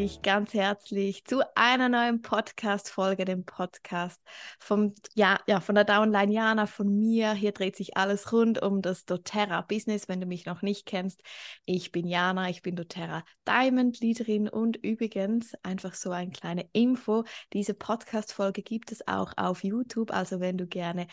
dich ganz herzlich zu einer neuen Podcast-Folge, dem Podcast vom, ja, ja, von der Downline Jana, von mir. Hier dreht sich alles rund um das doTERRA-Business, wenn du mich noch nicht kennst. Ich bin Jana, ich bin doTERRA Diamond-Leaderin und übrigens einfach so eine kleine Info. Diese Podcast-Folge gibt es auch auf YouTube, also wenn du gerne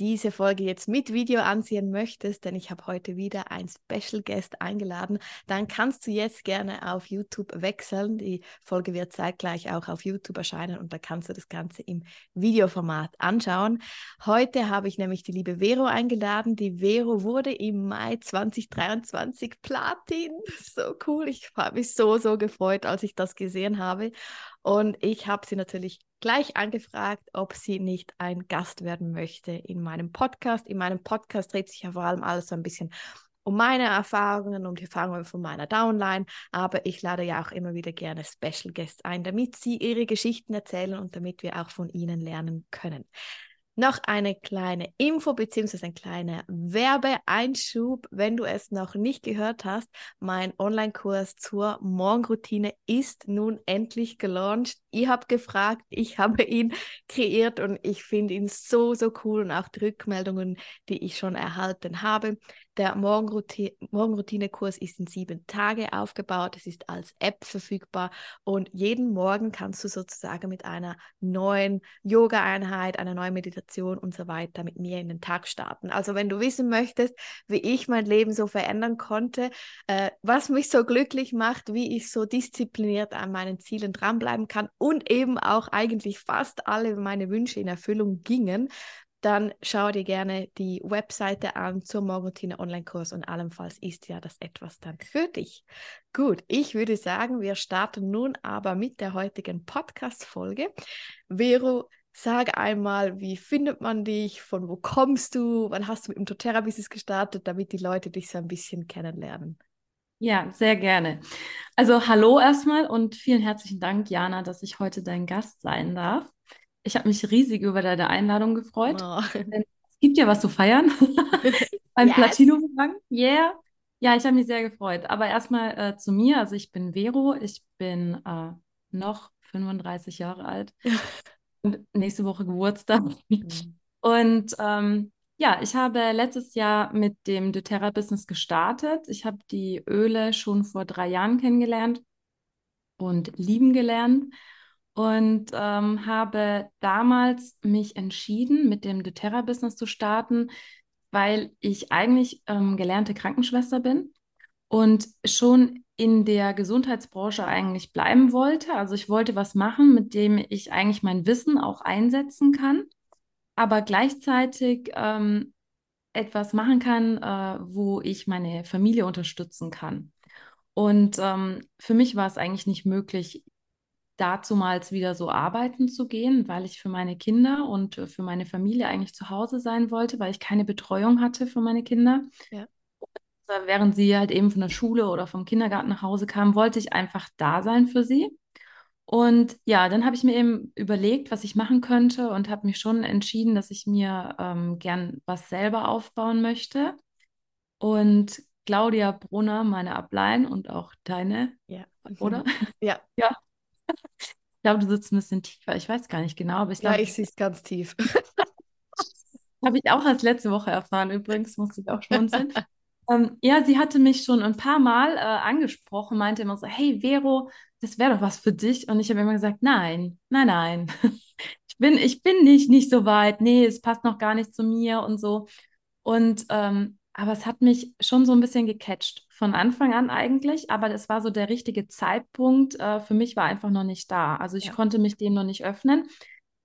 diese Folge jetzt mit Video ansehen möchtest, denn ich habe heute wieder einen Special Guest eingeladen, dann kannst du jetzt gerne auf YouTube wechseln. Die Folge wird zeitgleich auch auf YouTube erscheinen und da kannst du das Ganze im Videoformat anschauen. Heute habe ich nämlich die liebe Vero eingeladen. Die Vero wurde im Mai 2023 Platin. So cool. Ich habe mich so, so gefreut, als ich das gesehen habe. Und ich habe sie natürlich gleich angefragt, ob sie nicht ein Gast werden möchte in meinem Podcast. In meinem Podcast dreht sich ja vor allem alles so ein bisschen um meine Erfahrungen, um die Erfahrungen von meiner Downline, aber ich lade ja auch immer wieder gerne Special Guests ein, damit sie ihre Geschichten erzählen und damit wir auch von ihnen lernen können. Noch eine kleine Info bzw. ein kleiner Werbeeinschub. Wenn du es noch nicht gehört hast, mein Online-Kurs zur Morgenroutine ist nun endlich gelauncht. Ihr habt gefragt, ich habe ihn kreiert und ich finde ihn so, so cool und auch die Rückmeldungen, die ich schon erhalten habe. Der Morgenroutine-Kurs ist in sieben Tage aufgebaut. Es ist als App verfügbar und jeden Morgen kannst du sozusagen mit einer neuen Yoga-Einheit, einer neuen Meditation und so weiter mit mir in den Tag starten. Also wenn du wissen möchtest, wie ich mein Leben so verändern konnte, äh, was mich so glücklich macht, wie ich so diszipliniert an meinen Zielen dranbleiben kann und eben auch eigentlich fast alle meine Wünsche in Erfüllung gingen, dann schau dir gerne die Webseite an zum Morgenroutine Online-Kurs und allenfalls ist ja das etwas dann für dich. Gut, ich würde sagen, wir starten nun aber mit der heutigen Podcast-Folge. Vero, sag einmal, wie findet man dich? Von wo kommst du? Wann hast du mit dem doTERRA-Business gestartet, damit die Leute dich so ein bisschen kennenlernen? Ja, sehr gerne. Also hallo erstmal und vielen herzlichen Dank, Jana, dass ich heute dein Gast sein darf. Ich habe mich riesig über deine Einladung gefreut. Oh. Es gibt ja was zu feiern. Beim yes. Platino-Rang. Yeah. Ja, ich habe mich sehr gefreut. Aber erstmal äh, zu mir. Also ich bin Vero. Ich bin äh, noch 35 Jahre alt. und nächste Woche Geburtstag. Mhm. Und ähm, ja, ich habe letztes Jahr mit dem doTERRA-Business gestartet. Ich habe die Öle schon vor drei Jahren kennengelernt und lieben gelernt und ähm, habe damals mich entschieden, mit dem doTERRA-Business zu starten, weil ich eigentlich ähm, gelernte Krankenschwester bin und schon in der Gesundheitsbranche eigentlich bleiben wollte. Also ich wollte was machen, mit dem ich eigentlich mein Wissen auch einsetzen kann, aber gleichzeitig ähm, etwas machen kann, äh, wo ich meine Familie unterstützen kann. Und ähm, für mich war es eigentlich nicht möglich, dazumals wieder so arbeiten zu gehen, weil ich für meine Kinder und für meine Familie eigentlich zu Hause sein wollte, weil ich keine Betreuung hatte für meine Kinder. Ja. Und, während sie halt eben von der Schule oder vom Kindergarten nach Hause kamen, wollte ich einfach da sein für sie. Und ja, dann habe ich mir eben überlegt, was ich machen könnte und habe mich schon entschieden, dass ich mir ähm, gern was selber aufbauen möchte. Und Claudia Brunner, meine Ablein und auch deine, ja. oder? Ja. ja, ich glaube, du sitzt ein bisschen tiefer. Ich weiß gar nicht genau, aber ich glaube. Ja, ich sehe es ganz tief. Habe ich auch erst letzte Woche erfahren, übrigens, musste ich auch schmunzeln. ähm, ja, sie hatte mich schon ein paar Mal äh, angesprochen, meinte immer so: Hey, Vero, das wäre doch was für dich. Und ich habe immer gesagt: Nein, nein, nein. ich, bin, ich bin nicht, nicht so weit. Nee, es passt noch gar nicht zu mir und so. Und ähm, aber es hat mich schon so ein bisschen gecatcht, von Anfang an eigentlich, aber es war so der richtige Zeitpunkt. Äh, für mich war einfach noch nicht da. Also ich ja. konnte mich dem noch nicht öffnen.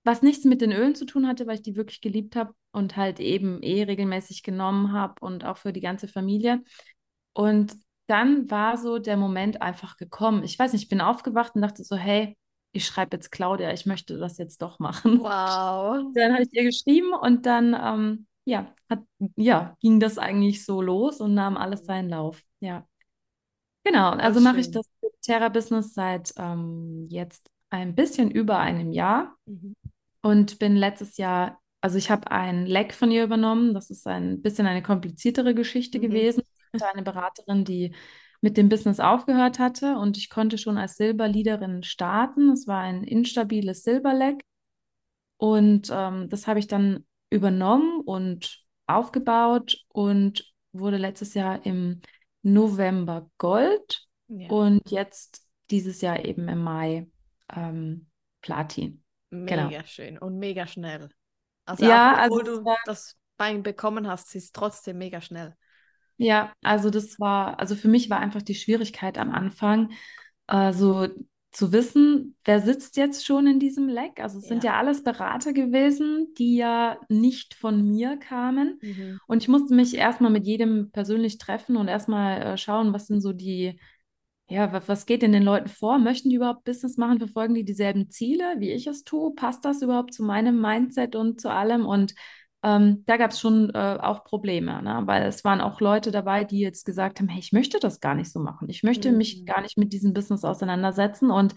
Was nichts mit den Ölen zu tun hatte, weil ich die wirklich geliebt habe und halt eben eh regelmäßig genommen habe und auch für die ganze Familie. Und dann war so der Moment einfach gekommen. Ich weiß nicht, ich bin aufgewacht und dachte so, hey, ich schreibe jetzt Claudia, ich möchte das jetzt doch machen. Wow. Dann habe ich ihr geschrieben und dann ähm, ja, hat, ja, ging das eigentlich so los und nahm alles seinen Lauf. Ja. Genau, also mache ich das Terra-Business seit ähm, jetzt ein bisschen über einem Jahr mhm. und bin letztes Jahr, also ich habe ein Leck von ihr übernommen. Das ist ein bisschen eine kompliziertere Geschichte mhm. gewesen. Hatte eine Beraterin, die mit dem Business aufgehört hatte und ich konnte schon als Silberleaderin starten. Es war ein instabiles Silberleck und ähm, das habe ich dann übernommen und aufgebaut und wurde letztes Jahr im November Gold ja. und jetzt dieses Jahr eben im Mai ähm, Platin. Genau. Mega genau. schön und mega schnell. Also ja, auch, also du war... das Bein bekommen hast, ist trotzdem mega schnell. Ja, also das war, also für mich war einfach die Schwierigkeit am Anfang, äh, so zu wissen, wer sitzt jetzt schon in diesem Leck. Also es ja. sind ja alles Berater gewesen, die ja nicht von mir kamen. Mhm. Und ich musste mich erstmal mit jedem persönlich treffen und erstmal äh, schauen, was sind so die, ja, was, was geht denn den Leuten vor? Möchten die überhaupt Business machen? Verfolgen die dieselben Ziele, wie ich es tue? Passt das überhaupt zu meinem Mindset und zu allem? Und ähm, da gab es schon äh, auch Probleme, ne? weil es waren auch Leute dabei, die jetzt gesagt haben, hey, ich möchte das gar nicht so machen. Ich möchte mhm. mich gar nicht mit diesem Business auseinandersetzen. Und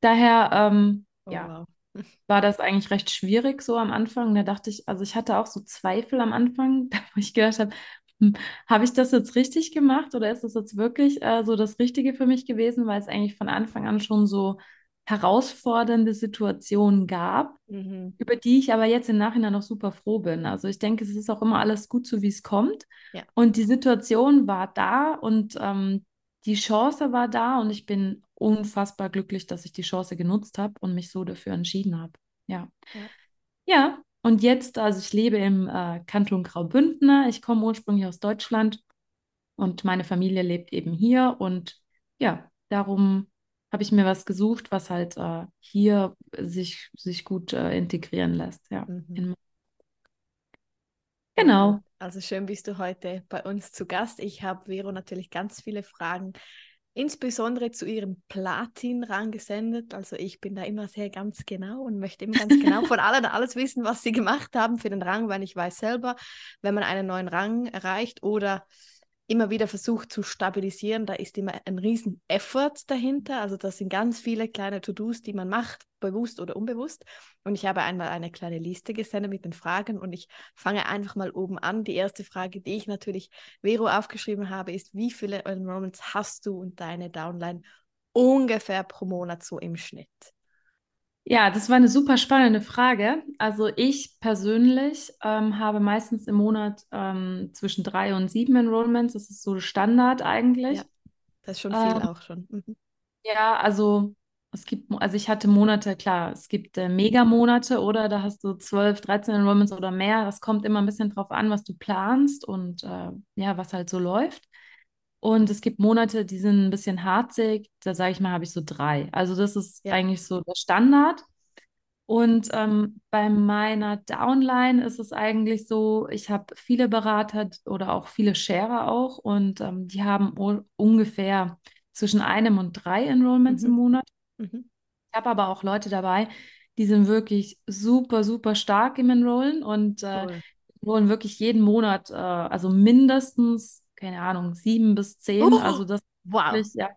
daher, ähm, oh, ja, wow. war das eigentlich recht schwierig so am Anfang. Da dachte ich, also ich hatte auch so Zweifel am Anfang, wo ich gedacht habe, hm, habe ich das jetzt richtig gemacht oder ist das jetzt wirklich äh, so das Richtige für mich gewesen, weil es eigentlich von Anfang an schon so herausfordernde Situationen gab, mhm. über die ich aber jetzt im Nachhinein noch super froh bin. Also ich denke, es ist auch immer alles gut so, wie es kommt. Ja. Und die Situation war da und ähm, die Chance war da und ich bin unfassbar glücklich, dass ich die Chance genutzt habe und mich so dafür entschieden habe. Ja. ja. Ja, und jetzt, also ich lebe im äh, Kanton Graubünden. Ich komme ursprünglich aus Deutschland und meine Familie lebt eben hier und ja, darum habe ich mir was gesucht, was halt äh, hier sich, sich gut äh, integrieren lässt. Ja. Mhm. Genau. Also schön bist du heute bei uns zu Gast. Ich habe Vero natürlich ganz viele Fragen, insbesondere zu ihrem Platin-Rang gesendet. Also ich bin da immer sehr ganz genau und möchte immer ganz genau von allen alles wissen, was sie gemacht haben für den Rang, weil ich weiß selber, wenn man einen neuen Rang erreicht oder immer wieder versucht zu stabilisieren. Da ist immer ein riesen Effort dahinter. Also das sind ganz viele kleine To-Dos, die man macht, bewusst oder unbewusst. Und ich habe einmal eine kleine Liste gesendet mit den Fragen und ich fange einfach mal oben an. Die erste Frage, die ich natürlich Vero aufgeschrieben habe, ist, wie viele Enrollments hast du und deine Downline ungefähr pro Monat so im Schnitt? Ja, das war eine super spannende Frage. Also ich persönlich ähm, habe meistens im Monat ähm, zwischen drei und sieben Enrollments. Das ist so Standard eigentlich. Ja, das ist schon viel ähm, auch schon. Mhm. Ja, also es gibt, also ich hatte Monate, klar, es gibt äh, Mega-Monate oder da hast du 12, 13 Enrollments oder mehr. Das kommt immer ein bisschen drauf an, was du planst und äh, ja, was halt so läuft. Und es gibt Monate, die sind ein bisschen harzig. Da sage ich mal, habe ich so drei. Also das ist ja. eigentlich so der Standard. Und ähm, bei meiner Downline ist es eigentlich so, ich habe viele Berater oder auch viele Sharer auch und ähm, die haben ungefähr zwischen einem und drei Enrollments mhm. im Monat. Mhm. Ich habe aber auch Leute dabei, die sind wirklich super, super stark im Enrollen und äh, cool. enrollen wirklich jeden Monat, äh, also mindestens keine Ahnung, sieben bis zehn. Oh, also das wow. Wirklich, ja,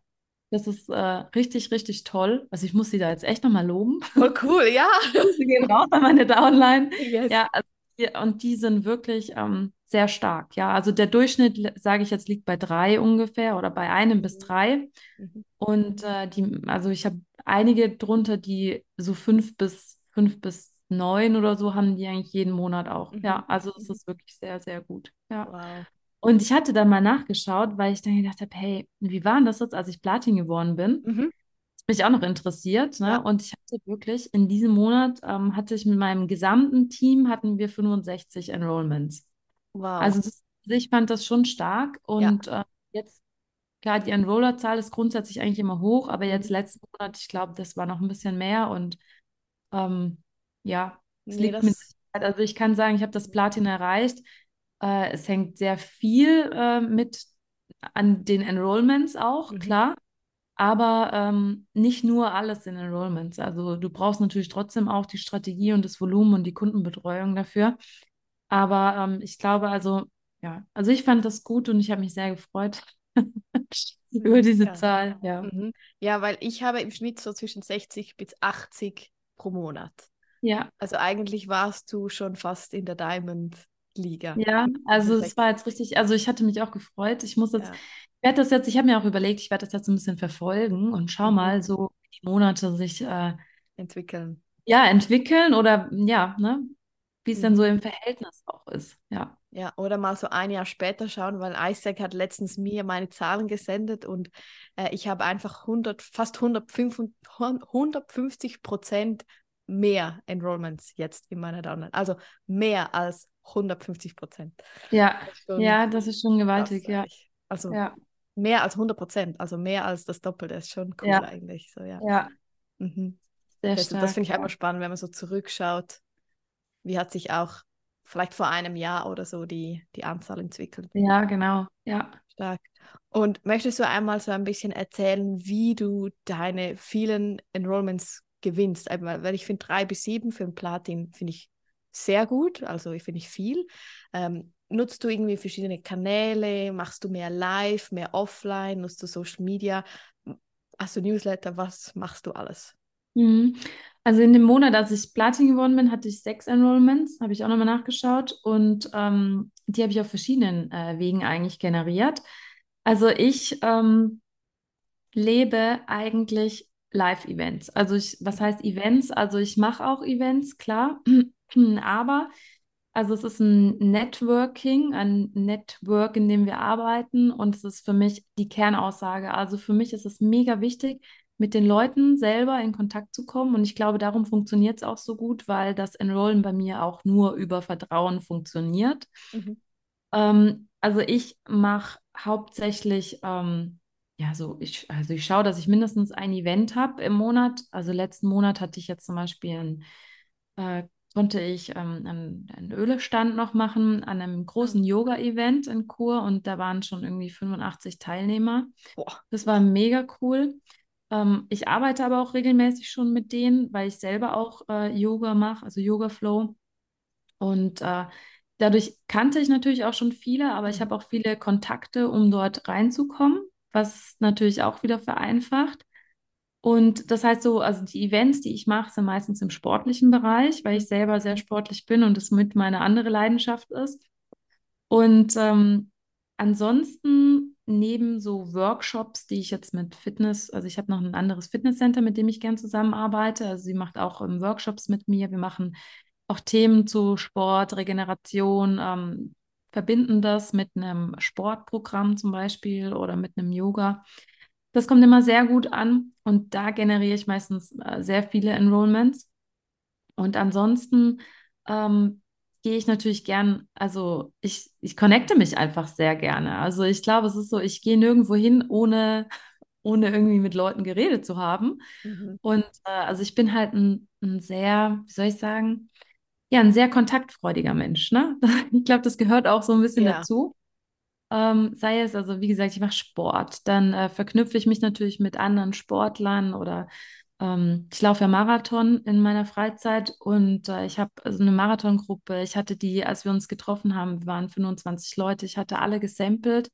das ist äh, richtig, richtig toll. Also ich muss sie da jetzt echt nochmal loben. Oh, cool, ja. sie gehen raus an meine Downline. Yes. Ja, also die, und die sind wirklich ähm, sehr stark. Ja, also der Durchschnitt, sage ich jetzt, liegt bei drei ungefähr oder bei einem mhm. bis drei. Mhm. Und äh, die, also ich habe einige drunter, die so fünf bis fünf bis neun oder so haben die eigentlich jeden Monat auch. Mhm. Ja, also es ist wirklich sehr, sehr gut. Ja. Wow. Und ich hatte dann mal nachgeschaut, weil ich dann gedacht habe, hey, wie war denn das jetzt, als ich Platin geworden bin? Mhm. Das mich auch noch interessiert. Ne? Ja. Und ich hatte wirklich in diesem Monat, ähm, hatte ich mit meinem gesamten Team, hatten wir 65 Enrollments. Wow. Also das, ich fand das schon stark. Und ja. äh, jetzt, klar, die Enrollerzahl ist grundsätzlich eigentlich immer hoch, aber jetzt mhm. letzten Monat, ich glaube, das war noch ein bisschen mehr. Und ähm, ja, es nee, liegt mit also ich kann sagen, ich habe das Platin erreicht. Äh, es hängt sehr viel äh, mit an den Enrollments auch, mhm. klar. Aber ähm, nicht nur alles in Enrollments. Also du brauchst natürlich trotzdem auch die Strategie und das Volumen und die Kundenbetreuung dafür. Aber ähm, ich glaube, also, ja, also ich fand das gut und ich habe mich sehr gefreut über diese ja. Zahl. Ja. Mhm. ja, weil ich habe im Schnitt so zwischen 60 bis 80 pro Monat. Ja. Also eigentlich warst du schon fast in der Diamond Liga. Ja, also es war jetzt richtig, also ich hatte mich auch gefreut. Ich muss jetzt, ja. ich werde das jetzt, ich habe mir auch überlegt, ich werde das jetzt ein bisschen verfolgen und schau mhm. mal, so wie die Monate sich äh, entwickeln. Ja, entwickeln oder ja, ne? Wie es mhm. dann so im Verhältnis auch ist. Ja. Ja, oder mal so ein Jahr später schauen, weil Isaac hat letztens mir meine Zahlen gesendet und äh, ich habe einfach 100, fast 150, 150 Prozent mehr Enrollments jetzt in meiner Downline. Also mehr als 150 Prozent. Ja, das ja, das ist schon gewaltig, ja. Also ja. mehr als 100 Prozent, also mehr als das Doppelte, ist schon cool ja. eigentlich. So, ja. ja. Mhm. Sehr das, stark, das finde ich ja. immer spannend, wenn man so zurückschaut. Wie hat sich auch vielleicht vor einem Jahr oder so die, die Anzahl entwickelt? Ja, genau. Ja. Stark. Und möchtest du einmal so ein bisschen erzählen, wie du deine vielen Enrollments gewinnst? Weil ich finde, drei bis sieben für ein Platin finde ich sehr gut, also ich finde ich viel. Ähm, nutzt du irgendwie verschiedene Kanäle? Machst du mehr live, mehr offline? Nutzt du Social Media? Hast du Newsletter? Was machst du alles? Mhm. Also in dem Monat, als ich Platin geworden bin, hatte ich sechs Enrollments, habe ich auch nochmal nachgeschaut und ähm, die habe ich auf verschiedenen äh, Wegen eigentlich generiert. Also ich ähm, lebe eigentlich Live-Events. Also ich, was heißt Events? Also ich mache auch Events, klar, aber also es ist ein Networking, ein Network, in dem wir arbeiten und es ist für mich die Kernaussage. Also für mich ist es mega wichtig, mit den Leuten selber in Kontakt zu kommen. Und ich glaube, darum funktioniert es auch so gut, weil das Enrollen bei mir auch nur über Vertrauen funktioniert. Mhm. Ähm, also ich mache hauptsächlich, ähm, ja, so ich, also ich schaue, dass ich mindestens ein Event habe im Monat. Also letzten Monat hatte ich jetzt zum Beispiel ein, äh, konnte ich ähm, einen, einen Ölestand noch machen an einem großen ah. Yoga-Event in Kur und da waren schon irgendwie 85 Teilnehmer. Boah. Das war mega cool. Ähm, ich arbeite aber auch regelmäßig schon mit denen, weil ich selber auch äh, Yoga mache, also Yoga Flow. Und äh, dadurch kannte ich natürlich auch schon viele, aber ich mhm. habe auch viele Kontakte, um dort reinzukommen, was natürlich auch wieder vereinfacht. Und das heißt so, also die Events, die ich mache, sind meistens im sportlichen Bereich, weil ich selber sehr sportlich bin und das mit meine andere Leidenschaft ist. Und ähm, ansonsten neben so Workshops, die ich jetzt mit Fitness, also ich habe noch ein anderes Fitnesscenter, mit dem ich gern zusammenarbeite. Also sie macht auch ähm, Workshops mit mir. Wir machen auch Themen zu Sport, Regeneration, ähm, verbinden das mit einem Sportprogramm zum Beispiel oder mit einem Yoga. Das kommt immer sehr gut an und da generiere ich meistens äh, sehr viele Enrollments. Und ansonsten ähm, gehe ich natürlich gern, also ich, ich connecte mich einfach sehr gerne. Also ich glaube, es ist so, ich gehe nirgendwo hin, ohne, ohne irgendwie mit Leuten geredet zu haben. Mhm. Und äh, also ich bin halt ein, ein sehr, wie soll ich sagen, ja, ein sehr kontaktfreudiger Mensch. Ne? Ich glaube, das gehört auch so ein bisschen ja. dazu. Ähm, sei es also, wie gesagt, ich mache Sport, dann äh, verknüpfe ich mich natürlich mit anderen Sportlern oder ähm, ich laufe ja Marathon in meiner Freizeit und äh, ich habe also eine Marathongruppe. Ich hatte die, als wir uns getroffen haben, waren 25 Leute. Ich hatte alle gesampelt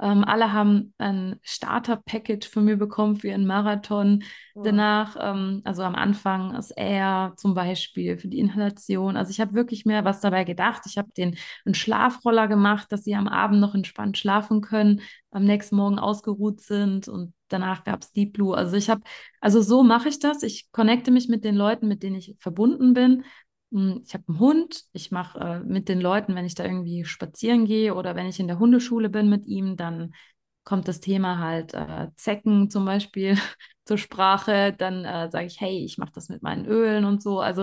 ähm, alle haben ein Starter-Package von mir bekommen für ihren Marathon. Oh. Danach, ähm, also am Anfang ist er zum Beispiel für die Inhalation. Also ich habe wirklich mehr was dabei gedacht. Ich habe den einen Schlafroller gemacht, dass sie am Abend noch entspannt schlafen können, am nächsten Morgen ausgeruht sind und danach gab es Deep Blue. Also ich habe, also so mache ich das. Ich connecte mich mit den Leuten, mit denen ich verbunden bin hm, ich habe einen Hund, ich mache äh, mit den Leuten, wenn ich da irgendwie spazieren gehe oder wenn ich in der Hundeschule bin mit ihm, dann kommt das Thema halt äh, Zecken zum Beispiel zur Sprache. Dann äh, sage ich, hey, ich mache das mit meinen Ölen und so. Also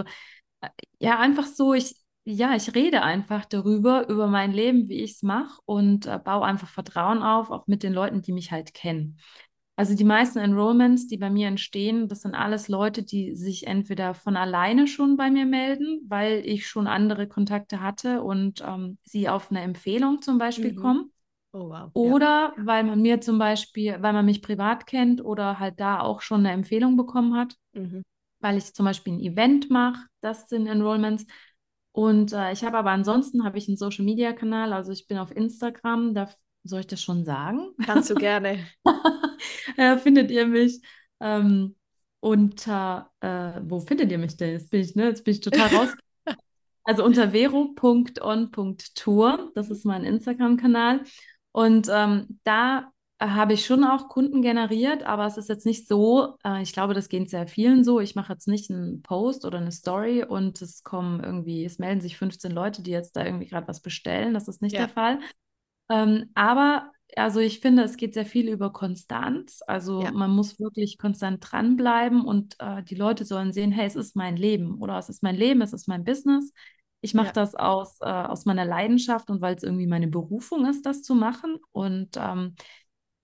äh, ja, einfach so, ich, ja, ich rede einfach darüber, über mein Leben, wie ich es mache und äh, baue einfach Vertrauen auf, auch mit den Leuten, die mich halt kennen. Also die meisten Enrollments, die bei mir entstehen, das sind alles Leute, die sich entweder von alleine schon bei mir melden, weil ich schon andere Kontakte hatte und ähm, sie auf eine Empfehlung zum Beispiel mhm. kommen. Oh, wow. Oder ja. weil man mir zum Beispiel, weil man mich privat kennt oder halt da auch schon eine Empfehlung bekommen hat, mhm. weil ich zum Beispiel ein Event mache, das sind Enrollments. Und äh, ich habe aber ansonsten habe ich einen Social Media Kanal, also ich bin auf Instagram, da soll ich das schon sagen? Kannst du gerne. ja, findet ihr mich ähm, unter, äh, wo findet ihr mich denn? Jetzt bin ich, ne, jetzt bin ich total raus. also unter vero.on.tour, das ist mein Instagram-Kanal. Und ähm, da habe ich schon auch Kunden generiert, aber es ist jetzt nicht so, äh, ich glaube, das geht sehr vielen so. Ich mache jetzt nicht einen Post oder eine Story und es kommen irgendwie, es melden sich 15 Leute, die jetzt da irgendwie gerade was bestellen. Das ist nicht ja. der Fall. Ähm, aber also ich finde, es geht sehr viel über Konstanz. Also ja. man muss wirklich konstant dranbleiben und äh, die Leute sollen sehen, hey, es ist mein Leben oder es ist mein Leben, es ist mein Business. Ich mache ja. das aus, äh, aus meiner Leidenschaft und weil es irgendwie meine Berufung ist, das zu machen. Und ähm,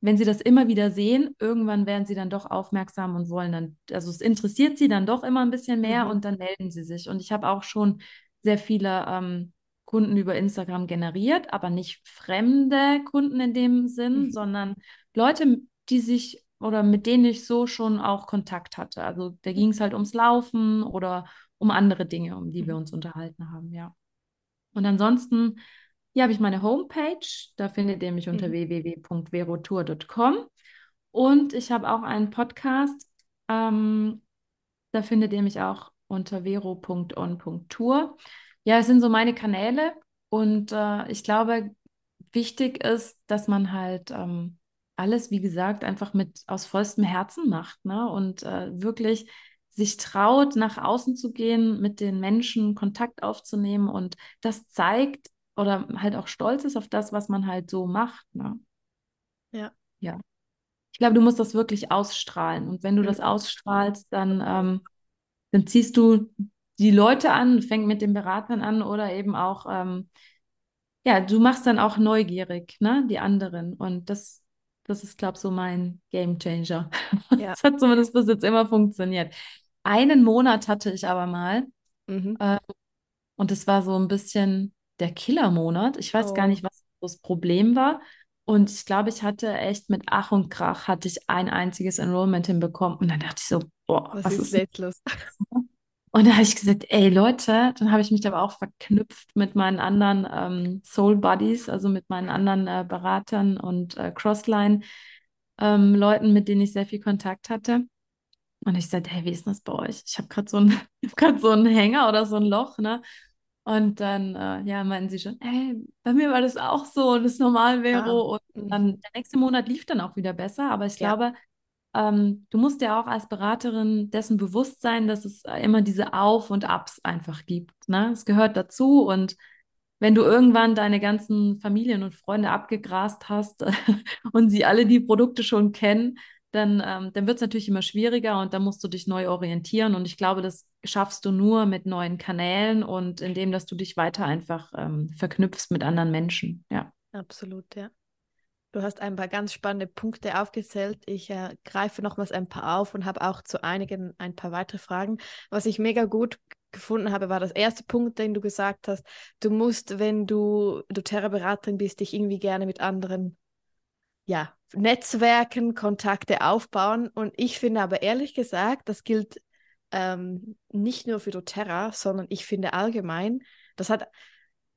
wenn sie das immer wieder sehen, irgendwann werden sie dann doch aufmerksam und wollen dann, also es interessiert sie dann doch immer ein bisschen mehr mhm. und dann melden sie sich. Und ich habe auch schon sehr viele ähm, Kunden über Instagram generiert, aber nicht fremde Kunden in dem Sinn, mhm. sondern Leute, die sich oder mit denen ich so schon auch Kontakt hatte. Also da ging es halt ums Laufen oder um andere Dinge, um die mhm. wir uns unterhalten haben, ja. Und ansonsten, hier habe ich meine Homepage, da findet ihr mich unter mhm. www.verotour.com und ich habe auch einen Podcast, ähm, da findet ihr mich auch unter vero.on.tour. Ja, es sind so meine Kanäle und äh, ich glaube, wichtig ist, dass man halt ähm, alles, wie gesagt, einfach mit aus vollstem Herzen macht ne? und äh, wirklich sich traut, nach außen zu gehen, mit den Menschen Kontakt aufzunehmen und das zeigt oder halt auch stolz ist auf das, was man halt so macht. Ne? Ja. Ja. Ich glaube, du musst das wirklich ausstrahlen und wenn du mhm. das ausstrahlst, dann, ähm, dann ziehst du die Leute an, fängt mit den Beratern an oder eben auch, ähm, ja, du machst dann auch neugierig, ne, die anderen. Und das, das ist, glaube ich, so mein Game Changer. Ja. Das hat zumindest bis jetzt immer funktioniert. Einen Monat hatte ich aber mal. Mhm. Äh, und es war so ein bisschen der Killermonat. Ich weiß oh. gar nicht, was das Problem war. Und ich glaube, ich hatte echt mit Ach und Krach hatte ich ein einziges Enrollment hinbekommen. Und dann dachte ich so, boah, was, was ist, ist jetzt los? Und da habe ich gesagt, ey Leute, dann habe ich mich aber auch verknüpft mit meinen anderen ähm, Soul Buddies, also mit meinen anderen äh, Beratern und äh, Crossline-Leuten, ähm, mit denen ich sehr viel Kontakt hatte. Und ich sagte, hey, wie ist das bei euch? Ich habe gerade so, ein, hab so einen Hänger oder so ein Loch, ne? Und dann, äh, ja, meinten sie schon, ey, bei mir war das auch so und das normal wäre. Ah. Und dann der nächste Monat lief dann auch wieder besser. Aber ich ja. glaube, ähm, du musst ja auch als Beraterin dessen bewusst sein, dass es äh, immer diese Auf- und Abs einfach gibt. Ne? Es gehört dazu und wenn du irgendwann deine ganzen Familien und Freunde abgegrast hast und sie alle die Produkte schon kennen, dann, ähm, dann wird es natürlich immer schwieriger und dann musst du dich neu orientieren. Und ich glaube, das schaffst du nur mit neuen Kanälen und indem, dass du dich weiter einfach ähm, verknüpfst mit anderen Menschen. Ja. Absolut, ja. Du hast ein paar ganz spannende Punkte aufgezählt. Ich äh, greife nochmals ein paar auf und habe auch zu einigen ein paar weitere Fragen. Was ich mega gut gefunden habe, war das erste Punkt, den du gesagt hast. Du musst, wenn du doTERRA-Beraterin bist, dich irgendwie gerne mit anderen ja, Netzwerken, Kontakte aufbauen. Und ich finde aber ehrlich gesagt, das gilt ähm, nicht nur für doTERRA, sondern ich finde allgemein, das hat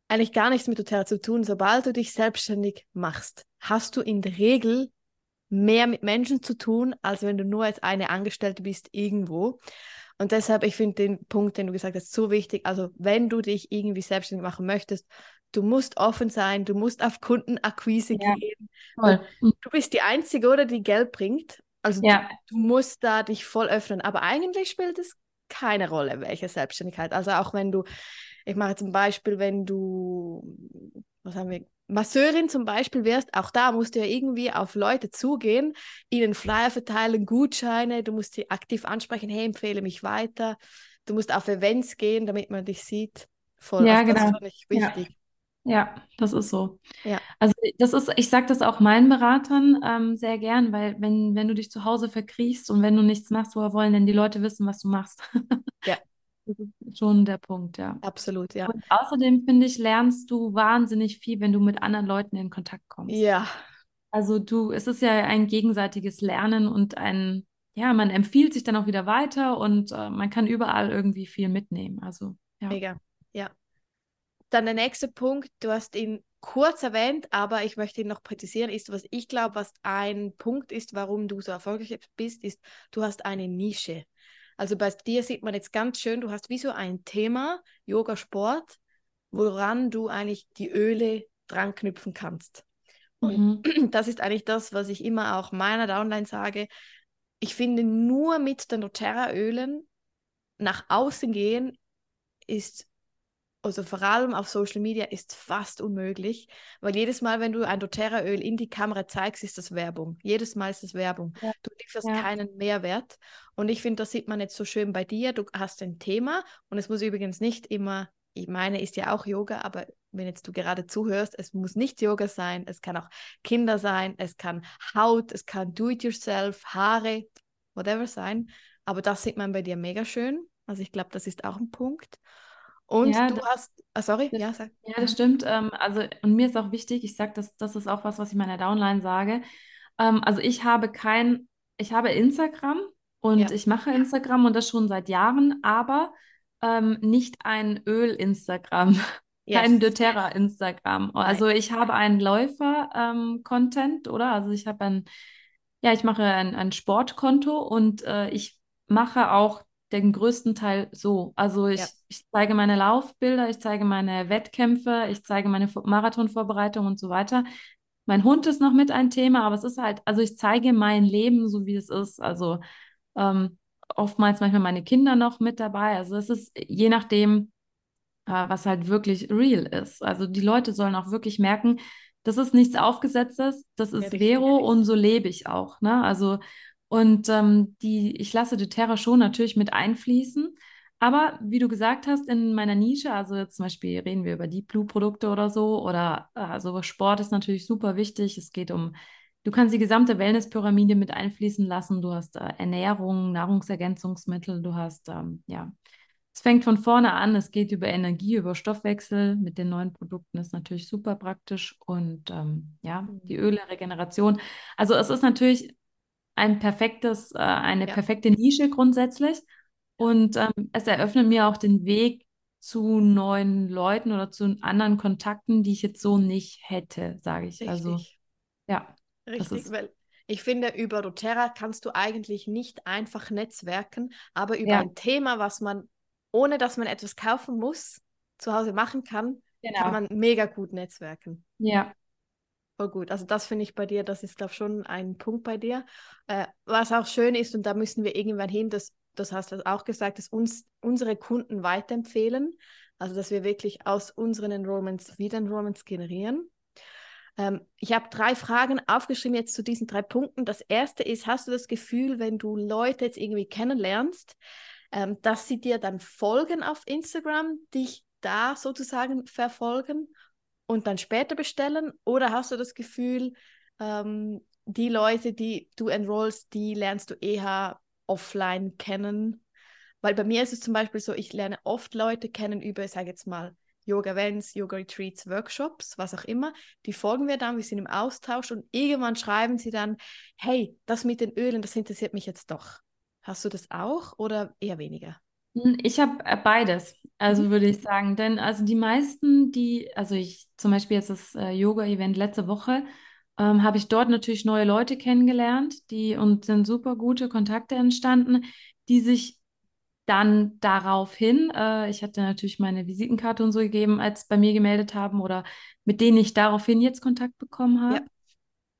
eigentlich gar nichts mit doTERRA zu tun. Sobald du dich selbstständig machst, hast du in der Regel mehr mit Menschen zu tun, als wenn du nur als eine Angestellte bist irgendwo. Und deshalb, ich finde den Punkt, den du gesagt hast, so wichtig. Also, wenn du dich irgendwie selbstständig machen möchtest, du musst offen sein, du musst auf Kundenakquise ja, gehen. Du bist die Einzige, oder, die Geld bringt. Also, ja. du, du musst da dich voll öffnen. Aber eigentlich spielt es keine Rolle, welche Selbstständigkeit. Also, auch wenn du ich mache zum Beispiel, wenn du, was haben wir, Masseurin zum Beispiel wärst, auch da musst du ja irgendwie auf Leute zugehen, ihnen Flyer verteilen, Gutscheine, du musst sie aktiv ansprechen, hey, empfehle mich weiter. Du musst auf Events gehen, damit man dich sieht. Voll. Ja, also, genau. Das wichtig. Ja. ja. das ist so. Ja. Also das ist, ich sage das auch meinen Beratern ähm, sehr gern, weil wenn, wenn du dich zu Hause verkriechst und wenn du nichts machst, woher wollen denn die Leute wissen, was du machst? Ja. Das ist schon der Punkt, ja. Absolut, ja. Und außerdem finde ich, lernst du wahnsinnig viel, wenn du mit anderen Leuten in Kontakt kommst. Ja. Also du, es ist ja ein gegenseitiges Lernen und ein, ja, man empfiehlt sich dann auch wieder weiter und äh, man kann überall irgendwie viel mitnehmen. Also, ja. Mega, ja. Dann der nächste Punkt, du hast ihn kurz erwähnt, aber ich möchte ihn noch präzisieren, ist, was ich glaube, was ein Punkt ist, warum du so erfolgreich bist, ist, du hast eine Nische. Also bei dir sieht man jetzt ganz schön, du hast wie so ein Thema, Yoga, Sport, woran du eigentlich die Öle dran knüpfen kannst. Und mhm. das ist eigentlich das, was ich immer auch meiner Downline sage. Ich finde, nur mit den doTERRA-Ölen nach außen gehen ist also vor allem auf Social Media ist fast unmöglich, weil jedes Mal, wenn du ein doTERRA-Öl in die Kamera zeigst, ist das Werbung. Jedes Mal ist das Werbung. Ja. Lieferst ja. keinen Mehrwert. Und ich finde, das sieht man jetzt so schön bei dir. Du hast ein Thema und es muss übrigens nicht immer, ich meine, ist ja auch Yoga, aber wenn jetzt du gerade zuhörst, es muss nicht Yoga sein, es kann auch Kinder sein, es kann Haut, es kann Do-it-yourself, Haare, whatever sein. Aber das sieht man bei dir mega schön. Also ich glaube, das ist auch ein Punkt. Und ja, du das, hast, ah, sorry, das, ja, sag. Ja, das stimmt. Ähm, also, und mir ist auch wichtig, ich sage, das, das ist auch was, was ich meiner Downline sage. Ähm, also ich habe kein, ich habe Instagram und ja. ich mache Instagram und das schon seit Jahren, aber ähm, nicht ein Öl-Instagram. Yes. Kein doTERRA-Instagram. Also ich habe einen Läufer-Content, ähm, oder? Also ich habe ein, ja, ich mache ein, ein Sportkonto und äh, ich mache auch den größten Teil so. Also ich, ja. ich zeige meine Laufbilder, ich zeige meine Wettkämpfe, ich zeige meine Marathonvorbereitung und so weiter. Mein Hund ist noch mit ein Thema, aber es ist halt, also ich zeige mein Leben so, wie es ist. Also ähm, oftmals manchmal meine Kinder noch mit dabei. Also es ist je nachdem, äh, was halt wirklich real ist. Also die Leute sollen auch wirklich merken, das ist nichts Aufgesetztes, das ist ja, Vero und so lebe ich auch. Ne? Also und ähm, die, ich lasse doTERRA schon natürlich mit einfließen. Aber wie du gesagt hast, in meiner Nische, also jetzt zum Beispiel reden wir über Deep Blue Produkte oder so, oder also Sport ist natürlich super wichtig. Es geht um, du kannst die gesamte Wellness-Pyramide mit einfließen lassen. Du hast äh, Ernährung, Nahrungsergänzungsmittel, du hast, ähm, ja, es fängt von vorne an. Es geht über Energie, über Stoffwechsel. Mit den neuen Produkten ist natürlich super praktisch und ähm, ja, die mhm. Öle, Regeneration. Also es ist natürlich ein perfektes, äh, eine ja. perfekte Nische grundsätzlich. Und ähm, es eröffnet mir auch den Weg zu neuen Leuten oder zu anderen Kontakten, die ich jetzt so nicht hätte, sage ich. Also, Richtig. Also ja. Richtig, weil ich finde, über doTERRA kannst du eigentlich nicht einfach netzwerken, aber über ja. ein Thema, was man, ohne dass man etwas kaufen muss, zu Hause machen kann, genau. kann man mega gut netzwerken. Ja, Voll gut. Also das finde ich bei dir, das ist, glaube ich, schon ein Punkt bei dir. Äh, was auch schön ist, und da müssen wir irgendwann hin, das, das hast du auch gesagt, dass uns unsere Kunden weiterempfehlen. Also dass wir wirklich aus unseren Enrollments wieder Enrollments generieren. Ähm, ich habe drei Fragen aufgeschrieben jetzt zu diesen drei Punkten. Das erste ist, hast du das Gefühl, wenn du Leute jetzt irgendwie kennenlernst, ähm, dass sie dir dann folgen auf Instagram, dich da sozusagen verfolgen? und dann später bestellen? Oder hast du das Gefühl, ähm, die Leute, die du enrollst, die lernst du eher offline kennen? Weil bei mir ist es zum Beispiel so, ich lerne oft Leute kennen über, ich sage jetzt mal, Yoga-Events, Yoga-Retreats, Workshops, was auch immer. Die folgen wir dann, wir sind im Austausch und irgendwann schreiben sie dann, hey, das mit den Ölen, das interessiert mich jetzt doch. Hast du das auch oder eher weniger? Hm, ich habe äh, beides, also mhm. würde ich sagen. Denn also die meisten, die, also ich zum Beispiel jetzt das äh, Yoga-Event letzte Woche, ähm, habe ich dort natürlich neue Leute kennengelernt, die und sind super gute Kontakte entstanden, die sich dann daraufhin, äh, ich hatte natürlich meine Visitenkarte und so gegeben, als bei mir gemeldet haben oder mit denen ich daraufhin jetzt Kontakt bekommen habe. Ja.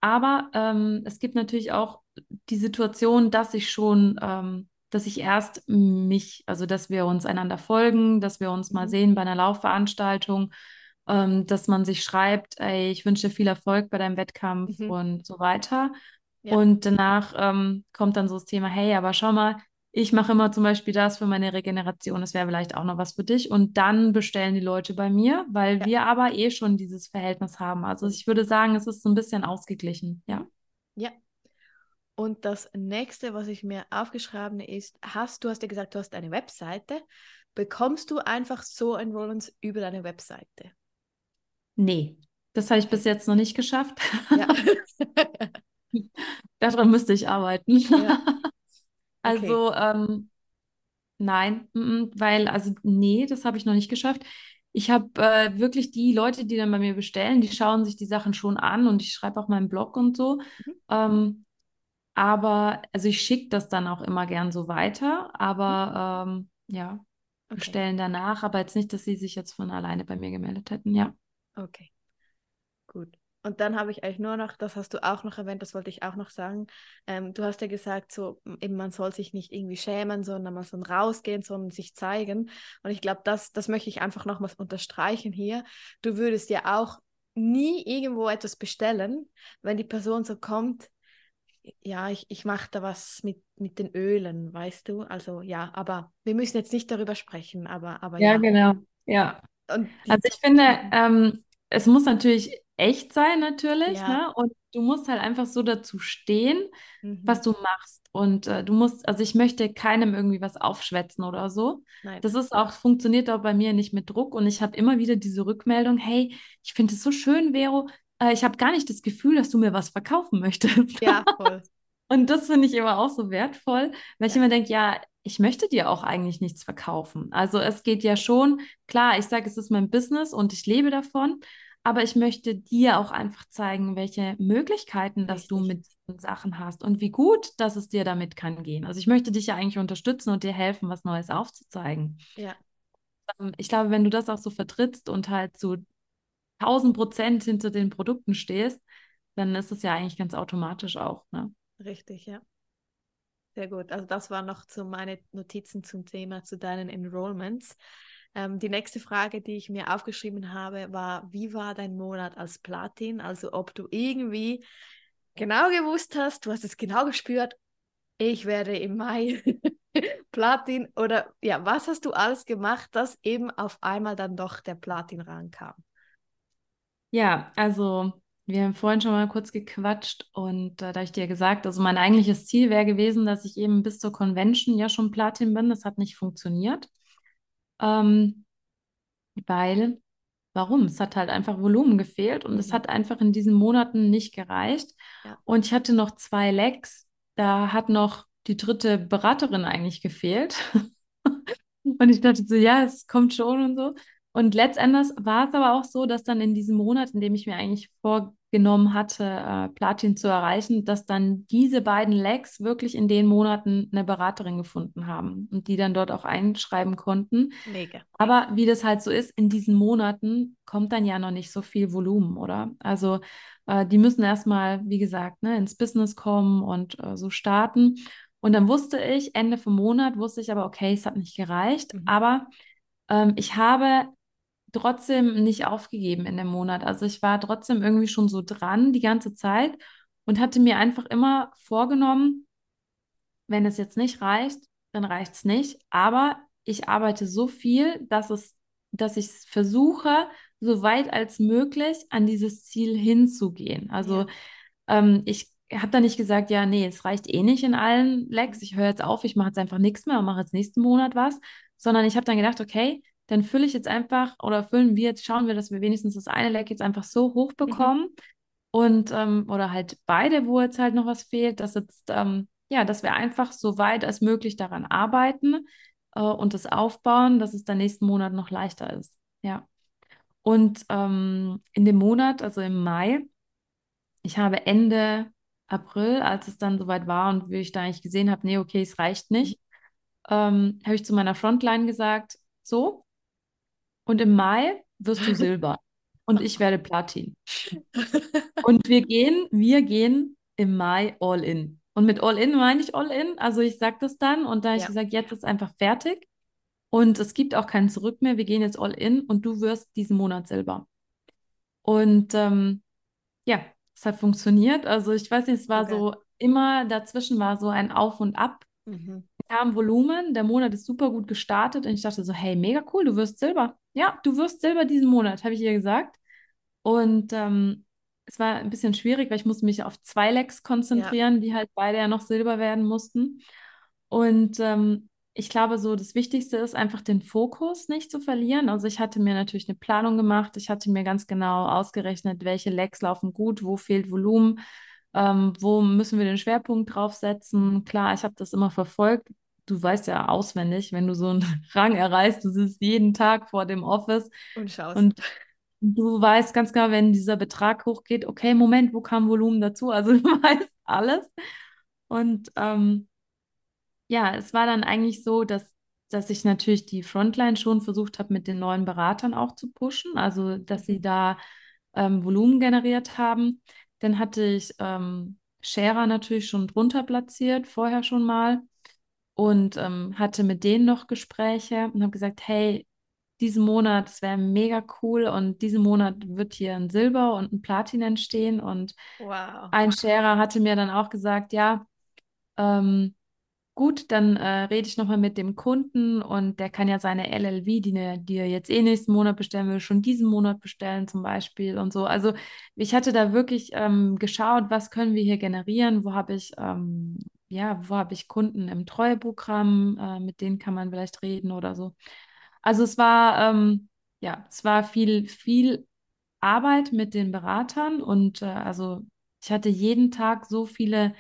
Aber ähm, es gibt natürlich auch die Situation, dass ich schon ähm, dass ich erst mich, also dass wir uns einander folgen, dass wir uns mal mhm. sehen bei einer Laufveranstaltung, ähm, dass man sich schreibt, ey, ich wünsche dir viel Erfolg bei deinem Wettkampf mhm. und so weiter. Ja. Und danach ähm, kommt dann so das Thema, hey, aber schau mal, ich mache immer zum Beispiel das für meine Regeneration, das wäre vielleicht auch noch was für dich. Und dann bestellen die Leute bei mir, weil ja. wir aber eh schon dieses Verhältnis haben. Also ich würde sagen, es ist so ein bisschen ausgeglichen, ja. Ja, und das nächste, was ich mir aufgeschrieben ist, hast du hast ja gesagt, du hast eine Webseite. Bekommst du einfach so Enrollments über deine Webseite? Nee, das habe ich bis jetzt noch nicht geschafft. Ja. Daran müsste ich arbeiten. Ja. Okay. Also, ähm, nein, m -m, weil, also, nee, das habe ich noch nicht geschafft. Ich habe äh, wirklich die Leute, die dann bei mir bestellen, die schauen sich die Sachen schon an und ich schreibe auch meinen Blog und so. Mhm. Ähm, aber, also ich schicke das dann auch immer gern so weiter, aber ähm, ja, okay. bestellen danach, aber jetzt nicht, dass sie sich jetzt von alleine bei mir gemeldet hätten, ja. Okay, gut. Und dann habe ich eigentlich nur noch, das hast du auch noch erwähnt, das wollte ich auch noch sagen. Ähm, du hast ja gesagt, so eben man soll sich nicht irgendwie schämen, sondern man soll rausgehen, sondern sich zeigen. Und ich glaube, das, das möchte ich einfach nochmals unterstreichen hier. Du würdest ja auch nie irgendwo etwas bestellen, wenn die Person so kommt, ja, ich, ich mache da was mit, mit den Ölen, weißt du? Also ja, aber wir müssen jetzt nicht darüber sprechen, aber, aber ja. Ja, genau, ja. Und also ich finde, ähm, es muss natürlich echt sein, natürlich, ja. ne? Und du musst halt einfach so dazu stehen, mhm. was du machst. Und äh, du musst, also ich möchte keinem irgendwie was aufschwätzen oder so. Nein. Das ist auch, funktioniert auch bei mir nicht mit Druck. Und ich habe immer wieder diese Rückmeldung, hey, ich finde es so schön, Vero, äh, ich habe gar nicht das Gefühl, dass du mir was verkaufen möchtest. Ja, voll. Und das finde ich immer auch so wertvoll, weil ja. ich immer denke, ja, ich möchte dir auch eigentlich nichts verkaufen. Also es geht ja schon, klar, ich sage, es ist mein Business und ich lebe davon, aber ich möchte dir auch einfach zeigen, welche Möglichkeiten, dass du mit diesen Sachen hast und wie gut, dass es dir damit kann gehen. Also ich möchte dich ja eigentlich unterstützen und dir helfen, was Neues aufzuzeigen. Ja. Ähm, ich glaube, wenn du das auch so vertrittst und halt so 1000 Prozent hinter den Produkten stehst, dann ist es ja eigentlich ganz automatisch auch. Ne? Richtig, ja. Sehr gut. Also das waren noch so meine Notizen zum Thema, zu deinen Enrollments. Ähm, die nächste Frage, die ich mir aufgeschrieben habe, war, wie war dein Monat als Platin? Also ob du irgendwie genau gewusst hast, du hast es genau gespürt, ich werde im Mai Platin oder ja, was hast du alles gemacht, dass eben auf einmal dann doch der Platin rankam? Ja, also wir haben vorhin schon mal kurz gequatscht und äh, da habe ich dir gesagt, also mein eigentliches Ziel wäre gewesen, dass ich eben bis zur Convention ja schon Platin bin. Das hat nicht funktioniert. Ähm, weil, warum? Es hat halt einfach Volumen gefehlt und es mhm. hat einfach in diesen Monaten nicht gereicht. Ja. Und ich hatte noch zwei Legs, da hat noch die dritte Beraterin eigentlich gefehlt. und ich dachte so, ja, es kommt schon und so. Und letztendlich war es aber auch so, dass dann in diesem Monat, in dem ich mir eigentlich vorgenommen hatte, äh, Platin zu erreichen, dass dann diese beiden Legs wirklich in den Monaten eine Beraterin gefunden haben und die dann dort auch einschreiben konnten. Mega. Aber wie das halt so ist, in diesen Monaten kommt dann ja noch nicht so viel Volumen, oder? Also äh, die müssen erstmal, wie gesagt, ne, ins Business kommen und äh, so starten. Und dann wusste ich, Ende vom Monat wusste ich aber, okay, es hat nicht gereicht. Mhm. Aber ähm, ich habe trotzdem nicht aufgegeben in dem Monat. Also ich war trotzdem irgendwie schon so dran die ganze Zeit und hatte mir einfach immer vorgenommen, wenn es jetzt nicht reicht, dann reicht es nicht. Aber ich arbeite so viel, dass es, dass ich versuche, so weit als möglich an dieses Ziel hinzugehen. Also ja. ähm, ich habe da nicht gesagt, ja, nee, es reicht eh nicht in allen Lecks. Ich höre jetzt auf, ich mache jetzt einfach nichts mehr und mache jetzt nächsten Monat was, sondern ich habe dann gedacht, okay, dann fülle ich jetzt einfach oder füllen wir jetzt, schauen wir, dass wir wenigstens das eine Leck jetzt einfach so hoch bekommen. Mhm. Und ähm, oder halt beide, wo jetzt halt noch was fehlt, dass jetzt, ähm, ja, dass wir einfach so weit als möglich daran arbeiten äh, und das aufbauen, dass es dann nächsten Monat noch leichter ist. Ja. Und ähm, in dem Monat, also im Mai, ich habe Ende April, als es dann soweit war und wie ich da eigentlich gesehen habe, nee, okay, es reicht nicht, ähm, habe ich zu meiner Frontline gesagt, so, und im Mai wirst du Silber und ich werde Platin. Und wir gehen, wir gehen im Mai all in. Und mit all in meine ich all in. Also ich sage das dann und da ja. ich gesagt, jetzt ist einfach fertig. Und es gibt auch kein Zurück mehr. Wir gehen jetzt all in und du wirst diesen Monat Silber. Und ähm, ja, es hat funktioniert. Also ich weiß nicht, es war okay. so immer dazwischen war so ein Auf und Ab. Mhm. Kam Volumen, der Monat ist super gut gestartet und ich dachte so, hey, mega cool, du wirst Silber. Ja, du wirst Silber diesen Monat, habe ich ihr gesagt. Und ähm, es war ein bisschen schwierig, weil ich musste mich auf zwei Lecks konzentrieren, ja. die halt beide ja noch Silber werden mussten. Und ähm, ich glaube, so das Wichtigste ist einfach den Fokus nicht zu verlieren. Also ich hatte mir natürlich eine Planung gemacht. Ich hatte mir ganz genau ausgerechnet, welche Lecks laufen gut, wo fehlt Volumen ähm, wo müssen wir den Schwerpunkt draufsetzen? Klar, ich habe das immer verfolgt. Du weißt ja auswendig, wenn du so einen Rang erreichst, du sitzt jeden Tag vor dem Office und schaust. Und du weißt ganz genau, wenn dieser Betrag hochgeht, okay, Moment, wo kam Volumen dazu? Also du weißt alles. Und ähm, ja, es war dann eigentlich so, dass, dass ich natürlich die Frontline schon versucht habe, mit den neuen Beratern auch zu pushen. Also, dass sie mhm. da ähm, Volumen generiert haben. Dann hatte ich ähm, Scherer natürlich schon drunter platziert, vorher schon mal. Und ähm, hatte mit denen noch Gespräche und habe gesagt, hey, diesen Monat, es wäre mega cool und diesen Monat wird hier ein Silber und ein Platin entstehen. Und wow. ein Scherer hatte mir dann auch gesagt, ja, ähm, gut, dann äh, rede ich nochmal mit dem Kunden und der kann ja seine LLV, die, ne, die er jetzt eh nächsten Monat bestellen will, schon diesen Monat bestellen zum Beispiel und so. Also ich hatte da wirklich ähm, geschaut, was können wir hier generieren, wo habe ich, ähm, ja, wo habe ich Kunden im Treueprogramm, äh, mit denen kann man vielleicht reden oder so. Also es war, ähm, ja, es war viel, viel Arbeit mit den Beratern und äh, also ich hatte jeden Tag so viele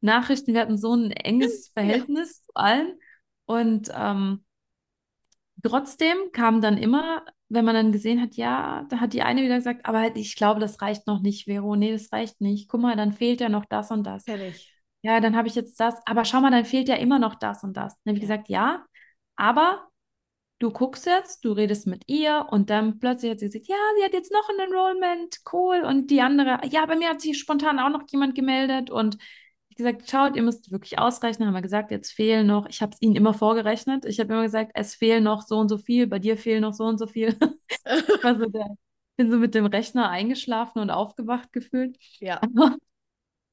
Nachrichten, wir hatten so ein enges Verhältnis ja. zu allen. Und ähm, trotzdem kam dann immer, wenn man dann gesehen hat, ja, da hat die eine wieder gesagt, aber halt, ich glaube, das reicht noch nicht, Vero. Nee, das reicht nicht. Guck mal, dann fehlt ja noch das und das. Kenn ich. Ja, dann habe ich jetzt das, aber schau mal, dann fehlt ja immer noch das und das. Dann habe ich ja. gesagt, ja, aber du guckst jetzt, du redest mit ihr und dann plötzlich hat sie gesagt, ja, sie hat jetzt noch ein Enrollment, cool. Und die andere, ja, bei mir hat sich spontan auch noch jemand gemeldet und gesagt, schaut, ihr müsst wirklich ausrechnen. Haben wir gesagt, jetzt fehlen noch, ich habe es ihnen immer vorgerechnet. Ich habe immer gesagt, es fehlen noch so und so viel, bei dir fehlen noch so und so viel. also der, bin so mit dem Rechner eingeschlafen und aufgewacht gefühlt. Ja. Aber,